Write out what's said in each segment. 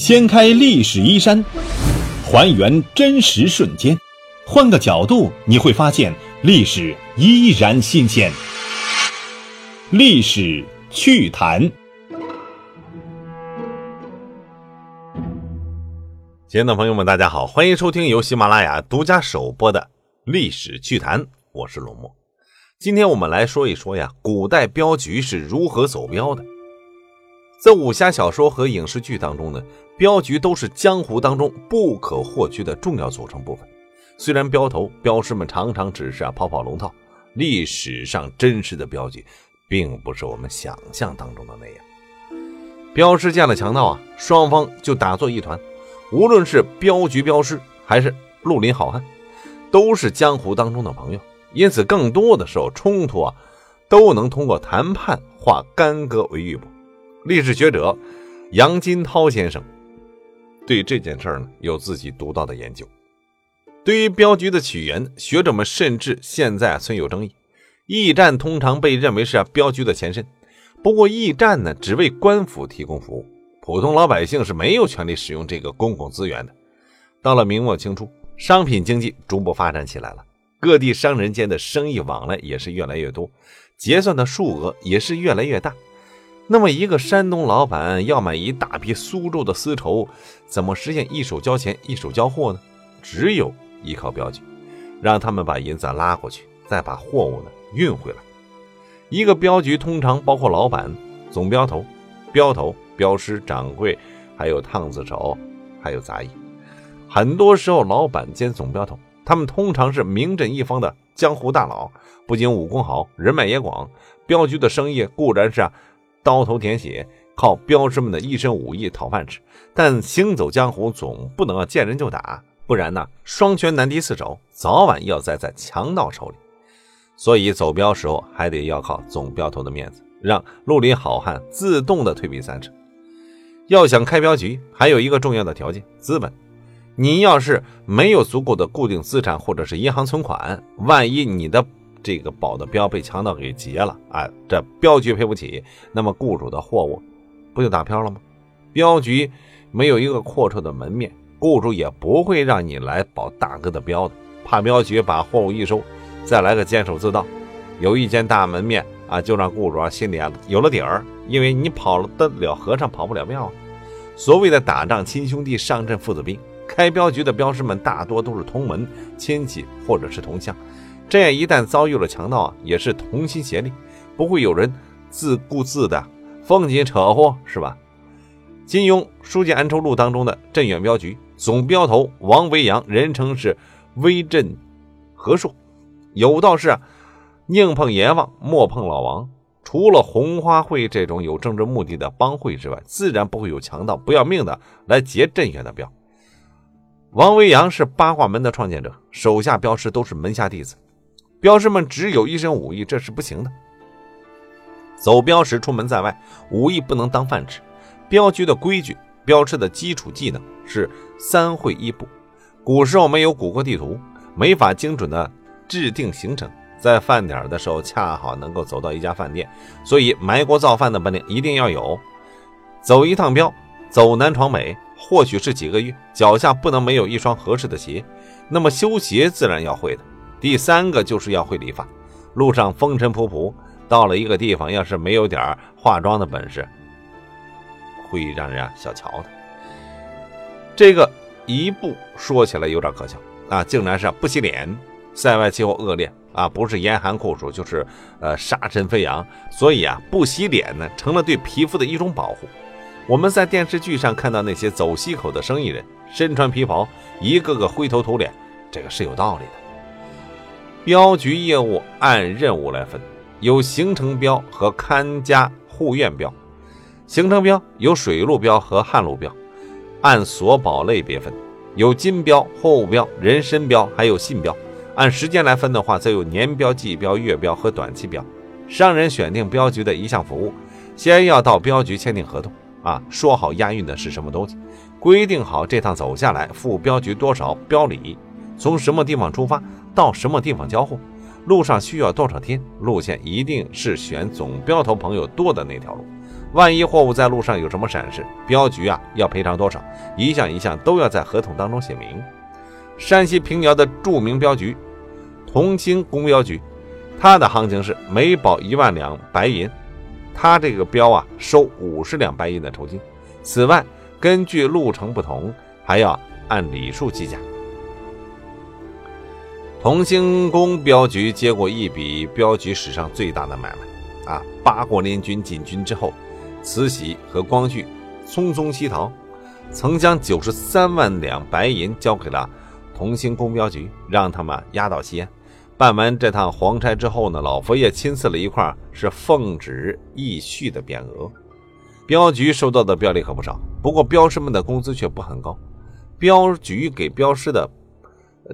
掀开历史衣衫，还原真实瞬间，换个角度你会发现历史依然新鲜。历史趣谈，亲爱的朋友们，大家好，欢迎收听由喜马拉雅独家首播的《历史趣谈》，我是龙墨。今天我们来说一说呀，古代镖局是如何走镖的。在武侠小说和影视剧当中呢，镖局都是江湖当中不可或缺的重要组成部分。虽然镖头、镖师们常常只是啊跑跑龙套，历史上真实的镖局，并不是我们想象当中的那样。镖师见了强盗啊，双方就打作一团。无论是镖局镖师，还是绿林好汉，都是江湖当中的朋友。因此，更多的时候冲突啊，都能通过谈判化干戈为玉帛。历史学者杨金涛先生对这件事儿呢有自己独到的研究。对于镖局的起源，学者们甚至现在存有争议。驿站通常被认为是镖局的前身，不过驿站呢只为官府提供服务，普通老百姓是没有权利使用这个公共资源的。到了明末清初，商品经济逐步发展起来了，各地商人间的生意往来也是越来越多，结算的数额也是越来越大。那么，一个山东老板要买一大批苏州的丝绸，怎么实现一手交钱一手交货呢？只有依靠镖局，让他们把银子拉过去，再把货物呢运回来。一个镖局通常包括老板、总镖头、镖头、镖师、掌柜，还有烫子手，还有杂役。很多时候，老板兼总镖头，他们通常是名震一方的江湖大佬，不仅武功好，人脉也广。镖局的生意固然是。刀头舔血，靠镖师们的一身武艺讨饭吃。但行走江湖总不能见人就打，不然呢，双拳难敌四手，早晚要栽在强盗手里。所以走镖时候还得要靠总镖头的面子，让绿林好汉自动的退避三舍。要想开镖局，还有一个重要的条件：资本。你要是没有足够的固定资产或者是银行存款，万一你的这个保的镖被强盗给劫了啊！这镖局赔不起，那么雇主的货物不就打漂了吗？镖局没有一个阔绰的门面，雇主也不会让你来保大哥的镖的，怕镖局把货物一收，再来个监守自盗。有一间大门面啊，就让雇主啊心里啊有了底儿，因为你跑了得了和尚跑不了庙啊。所谓的打仗亲兄弟，上阵父子兵，开镖局的镖师们大多都是同门亲戚或者是同乡。这样一旦遭遇了强盗啊，也是同心协力，不会有人自顾自的风紧扯祸，是吧？金庸《书剑恩仇录》当中的镇远镖局总镖头王维扬，人称是威震和硕，有道是啊宁碰阎王，莫碰老王。除了红花会这种有政治目的的帮会之外，自然不会有强盗不要命的来劫镇远的镖。王维扬是八卦门的创建者，手下镖师都是门下弟子。镖师们只有一身武艺，这是不行的。走镖时出门在外，武艺不能当饭吃。镖局的规矩，镖师的基础技能是三会一步。古时候没有谷歌地图，没法精准的制定行程，在饭点的时候恰好能够走到一家饭店，所以埋锅造饭的本领一定要有。走一趟镖，走南闯北，或许是几个月，脚下不能没有一双合适的鞋，那么修鞋自然要会的。第三个就是要会理发，路上风尘仆仆，到了一个地方，要是没有点化妆的本事，会让人啊小瞧的。这个一步说起来有点可笑啊，竟然是不洗脸。塞外气候恶劣啊，不是严寒酷暑，就是呃沙尘飞扬，所以啊不洗脸呢成了对皮肤的一种保护。我们在电视剧上看到那些走西口的生意人，身穿皮袍，一个个灰头土脸，这个是有道理的。镖局业务按任务来分，有行程镖和看家护院镖。行程镖有水路镖和旱路镖，按所保类别分，有金镖、货物镖、人身镖，还有信镖。按时间来分的话，则有年镖、季镖、月镖和短期镖。商人选定镖局的一项服务，先要到镖局签订合同啊，说好押运的是什么东西，规定好这趟走下来付镖局多少镖礼，从什么地方出发。到什么地方交货，路上需要多少天？路线一定是选总镖头朋友多的那条路。万一货物在路上有什么闪失，镖局啊要赔偿多少，一项一项都要在合同当中写明。山西平遥的著名镖局同兴公镖局，它的行情是每保一万两白银，它这个镖啊收五十两白银的酬金。此外，根据路程不同，还要按里数计价。同兴公镖局接过一笔镖局史上最大的买卖，啊，八国联军进军之后，慈禧和光绪匆匆西逃，曾将九十三万两白银交给了同兴公镖局，让他们押到西安。办完这趟黄差之后呢，老佛爷亲赐了一块是奉旨义序的匾额。镖局收到的镖礼可不少，不过镖师们的工资却不很高。镖局给镖师的。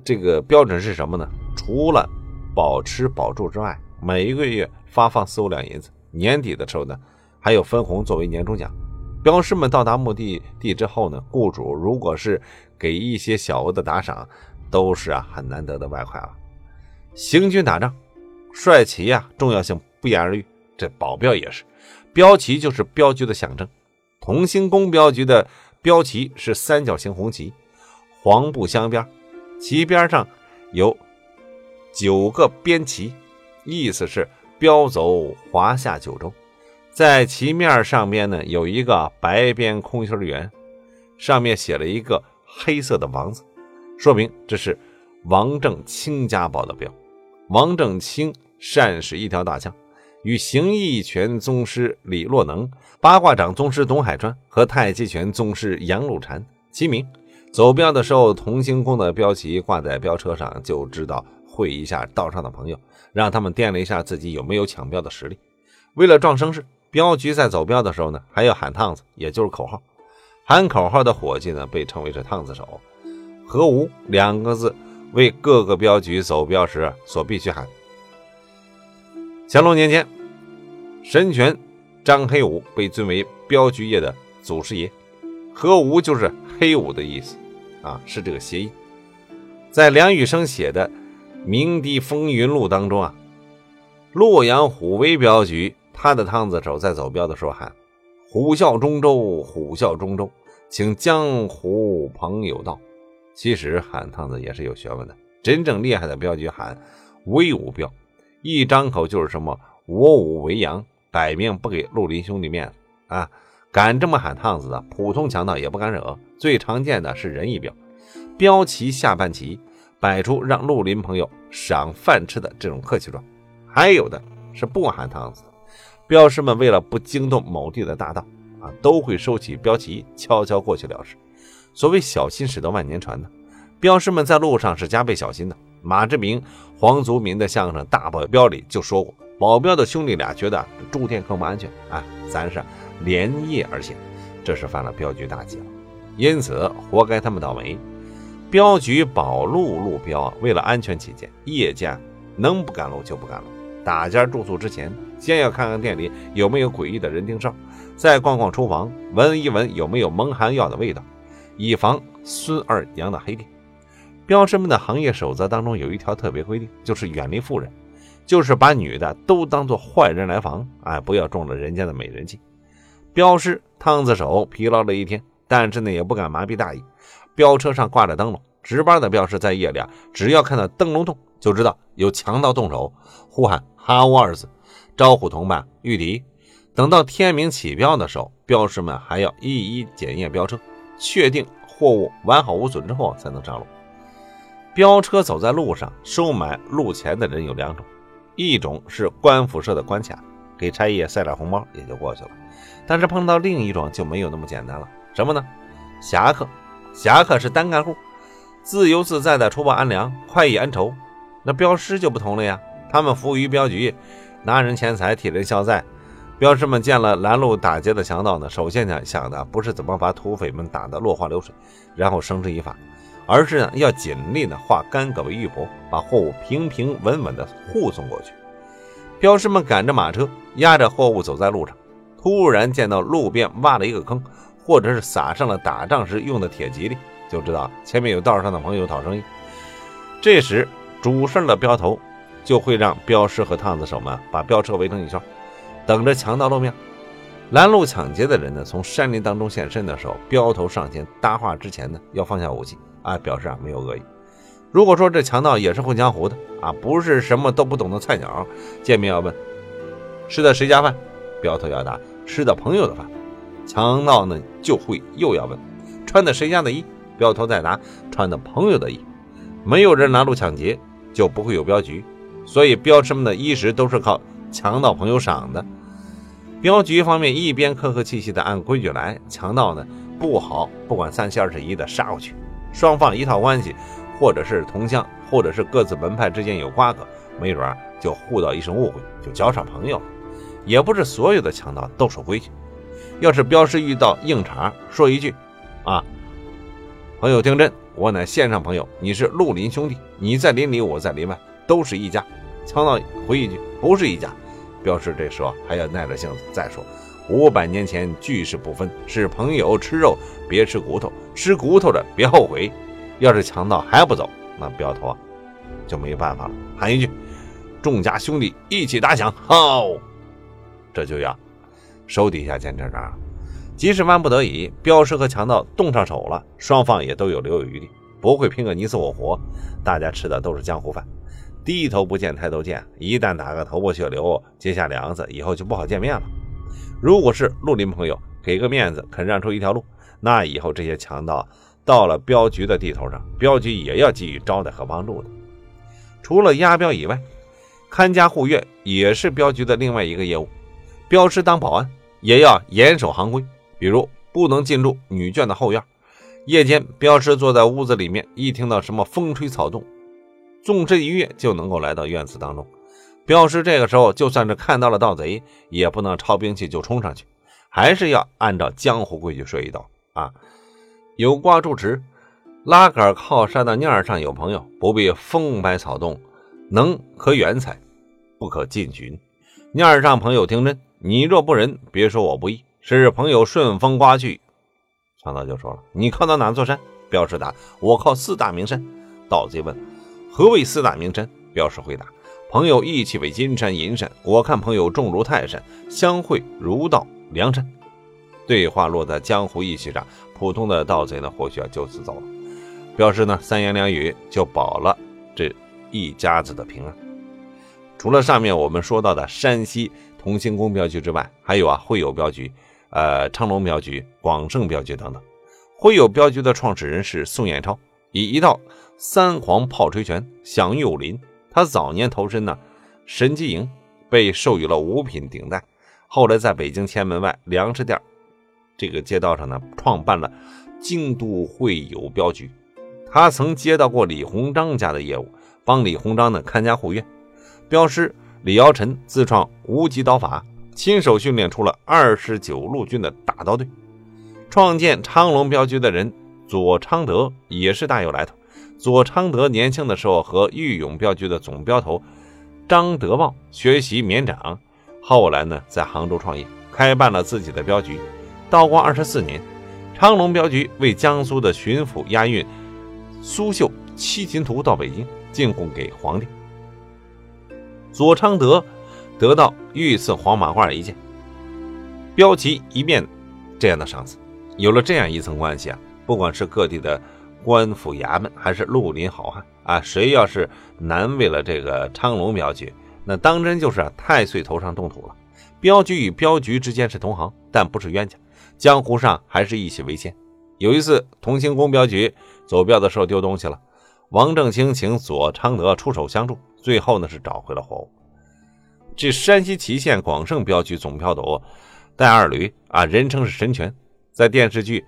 这个标准是什么呢？除了保吃保住之外，每一个月发放四五两银子，年底的时候呢，还有分红作为年终奖。镖师们到达目的地之后呢，雇主如果是给一些小额的打赏，都是啊很难得的外快了。行军打仗，帅旗啊重要性不言而喻。这保镖也是，镖旗就是镖局的象征。同兴公镖局的标旗是三角形红旗，黄布镶边。旗边上有九个边旗，意思是标走华夏九州。在旗面上边呢，有一个白边空心圆，上面写了一个黑色的王字，说明这是王正清家宝的标。王正清善使一条大枪，与形意拳宗师李洛能、八卦掌宗师董海川和太极拳宗师杨露禅齐名。走镖的时候，同兴宫的标旗挂在镖车上，就知道会一下道上的朋友，让他们掂量一下自己有没有抢镖的实力。为了壮声势，镖局在走镖的时候呢，还要喊趟子，也就是口号。喊口号的伙计呢，被称为是趟子手。何无两个字，为各个镖局走镖时所必须喊。乾隆年间，神权张黑武被尊为镖局业的祖师爷，何无就是黑武的意思。啊，是这个谐音，在梁羽生写的《鸣笛风云录》当中啊，洛阳虎威镖局，他的趟子手在走镖的时候喊“虎啸中州，虎啸中州，请江湖朋友到”。其实喊趟子也是有学问的，真正厉害的镖局喊“威武镖”，一张口就是什么“我武为阳”，摆明不给绿林兄弟面子啊。敢这么喊趟子的，普通强盗也不敢惹。最常见的是仁义镖，镖旗下半旗摆出让绿林朋友赏饭吃的这种客气状。还有的是不喊趟子的，镖师们为了不惊动某地的大盗啊，都会收起镖旗，悄悄过去了事。所谓小心驶得万年船呢，镖师们在路上是加倍小心的。马志明、黄祖民的相声《大保镖》里就说过，保镖的兄弟俩觉得住店更不安全啊，咱是。连夜而行，这是犯了镖局大忌了，因此活该他们倒霉。镖局保路路镖，为了安全起见，夜间能不赶路就不赶路。打尖住宿之前，先要看看店里有没有诡异的人盯梢，再逛逛厨房，闻一闻有没有蒙汗药的味道，以防孙二娘的黑店。镖师们的行业守则当中有一条特别规定，就是远离妇人，就是把女的都当做坏人来防，哎，不要中了人家的美人计。镖师趟子手疲劳了一天，但是呢也不敢麻痹大意。镖车上挂着灯笼，值班的镖师在夜里啊，只要看到灯笼动，就知道有强盗动手，呼喊“哈乌”二字，招呼同伴御敌。等到天明起镖的时候，镖师们还要一一检验镖车，确定货物完好无损之后才能上路。镖车走在路上，收买路钱的人有两种，一种是官府设的关卡，给差役塞点红包也就过去了。但是碰到另一种就没有那么简单了，什么呢？侠客，侠客是单干户，自由自在的除暴安良，快意恩仇。那镖师就不同了呀，他们服务于镖局，拿人钱财，替人消灾。镖师们见了拦路打劫的强盗呢，首先呢想的不是怎么把土匪们打得落花流水，然后绳之以法，而是呢要尽力呢化干戈为玉帛，把货物平平稳稳的护送过去。镖师们赶着马车，押着货物走在路上。突然见到路边挖了一个坑，或者是撒上了打仗时用的铁蒺藜，就知道前面有道上的朋友讨生意。这时主事的镖头就会让镖师和趟子手们把镖车围成一圈，等着强盗露面。拦路抢劫的人呢，从山林当中现身的时候，镖头上前搭话之前呢，要放下武器啊，表示啊没有恶意。如果说这强盗也是混江湖的啊，不是什么都不懂的菜鸟，见面要问吃的谁家饭，镖头要答吃的朋友的饭。强盗呢就会又要问穿的谁家的衣，镖头再答穿的朋友的衣。没有人拦路抢劫，就不会有镖局，所以镖师们的衣食都是靠强盗朋友赏的。镖局方面一边客客气气的按规矩来，强盗呢不好，不管三七二十一的杀过去。双方一套关系，或者是同乡，或者是各自门派之间有瓜葛，没准就互道一声误会，就交上朋友了。也不是所有的强盗都守规矩。要是镖师遇到硬茬，说一句：“啊，朋友听真，我乃县上朋友，你是绿林兄弟，你在林里，我在林外，都是一家。”强盗回一句：“不是一家。”镖师这时候还要耐着性子再说：“五百年前聚是不分，是朋友吃肉别吃骨头，吃骨头的别后悔。”要是强盗还不走，那镖头啊就没办法了，喊一句：“众家兄弟一起打响！”好，这就要手底下见真章。即使万不得已，镖师和强盗动上手了，双方也都有留有余地，不会拼个你死我活。大家吃的都是江湖饭。低头不见抬头见，一旦打个头破血流，结下梁子，以后就不好见面了。如果是绿林朋友，给个面子，肯让出一条路，那以后这些强盗到了镖局的地头上，镖局也要给予招待和帮助的。除了押镖以外，看家护院也是镖局的另外一个业务。镖师当保安，也要严守行规，比如不能进入女眷的后院。夜间，镖师坐在屋子里面，一听到什么风吹草动。纵身一跃就能够来到院子当中，镖师这个时候就算是看到了盗贼，也不能抄兵器就冲上去，还是要按照江湖规矩说一道啊。有挂住持，拉杆靠山的面上有朋友，不必风摆草动，能可远采，不可近寻。面上朋友听真，你若不仁，别说我不义，是朋友顺风刮去。强盗就说了：“你靠到哪座山？”镖师答：“我靠四大名山。”盗贼问。何谓四大名山？镖师回答：“朋友义气为金山银山，我看朋友重如泰山，相会如到梁山。”对话落在江湖义气上，普通的盗贼呢，或许要就此走了。镖师呢，三言两语就保了这一家子的平安。除了上面我们说到的山西同兴宫镖局之外，还有啊，会友镖局、呃，昌隆镖局、广盛镖局等等。会友镖局的创始人是宋彦超，以一套。三皇炮锤拳享誉武林。他早年投身呢神机营，被授予了五品顶戴。后来在北京前门外粮食店这个街道上呢，创办了京都会友镖局。他曾接到过李鸿章家的业务，帮李鸿章呢看家护院。镖师李尧臣自创无极刀法，亲手训练出了二十九路军的大刀队。创建昌隆镖局的人左昌德也是大有来头。左昌德年轻的时候和豫勇镖局的总镖头张德旺学习绵掌，后来呢在杭州创业，开办了自己的镖局。道光二十四年，昌隆镖局为江苏的巡抚押运苏绣七擒图到北京进贡给皇帝。左昌德得到御赐黄马褂一件，镖旗一面这样的赏赐。有了这样一层关系啊，不管是各地的。官府衙门还是绿林好汉啊？谁要是难为了这个昌隆镖局，那当真就是太岁头上动土了。镖局与镖局之间是同行，但不是冤家，江湖上还是一起为先。有一次，同兴宫镖局走镖的时候丢东西了，王正清请左昌德出手相助，最后呢是找回了货物。这山西祁县广盛镖局总镖头戴二驴啊，人称是神拳，在电视剧《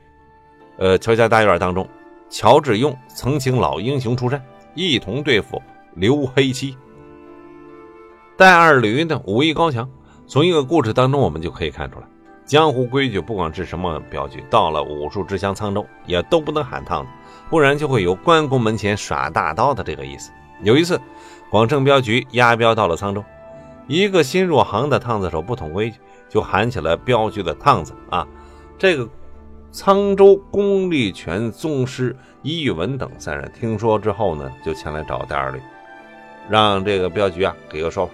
呃乔家大院》当中。乔致庸曾请老英雄出山，一同对付刘黑七。戴二驴呢，武艺高强。从一个故事当中，我们就可以看出来，江湖规矩，不管是什么镖局，到了武术之乡沧州，也都不能喊烫子，不然就会有关公门前耍大刀的这个意思。有一次，广盛镖局押镖到了沧州，一个新入行的烫子手不懂规矩，就喊起了镖局的烫子啊，这个。沧州功力拳宗师伊玉文等三人听说之后呢，就前来找戴二驴，让这个镖局啊给个说法。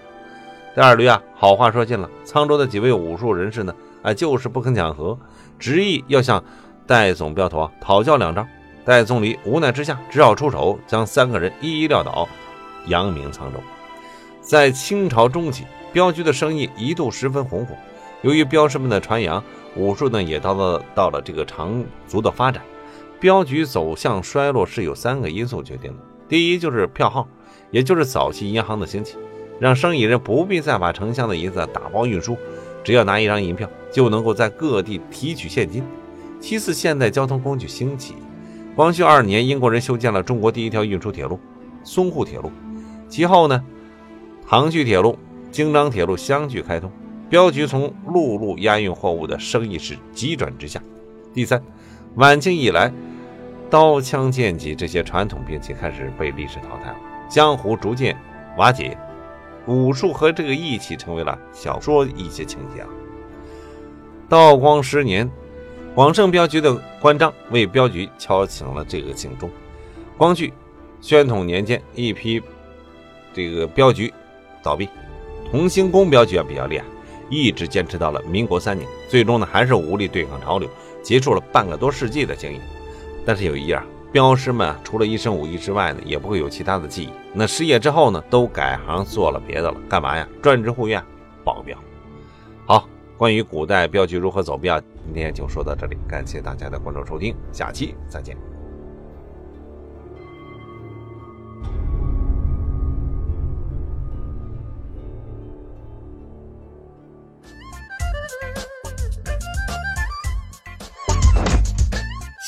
戴二驴啊，好话说尽了。沧州的几位武术人士呢，啊，就是不肯讲和，执意要向戴总镖头啊讨教两招。戴宗理无奈之下，只好出手将三个人一一撂倒，扬名沧州。在清朝中期，镖局的生意一度十分红火。由于镖师们的传扬，武术呢也到了到了这个长足的发展。镖局走向衰落是有三个因素决定的：第一就是票号，也就是早期银行的兴起，让生意人不必再把成箱的银子打包运输，只要拿一张银票就能够在各地提取现金；其次，现代交通工具兴起。光绪二年，英国人修建了中国第一条运输铁路——淞沪铁路。其后呢，杭衢铁路、京张铁路相继开通，镖局从陆路押运货物的生意是急转直下。第三，晚清以来，刀枪剑戟这些传统兵器开始被历史淘汰了，江湖逐渐瓦解，武术和这个义气成为了小说一些情节了。道光十年。广盛镖局的关张为镖局敲响了这个警钟。光绪、宣统年间，一批这个镖局倒闭。同兴宫镖局啊比较厉害，一直坚持到了民国三年，最终呢还是无力对抗潮流，结束了半个多世纪的经营。但是有一样，镖师们除了一身武艺之外呢，也不会有其他的技艺。那失业之后呢，都改行做了别的了，干嘛呀？专职护院，保镖。好。关于古代镖局如何走镖，今天就说到这里，感谢大家的关注收听，下期再见。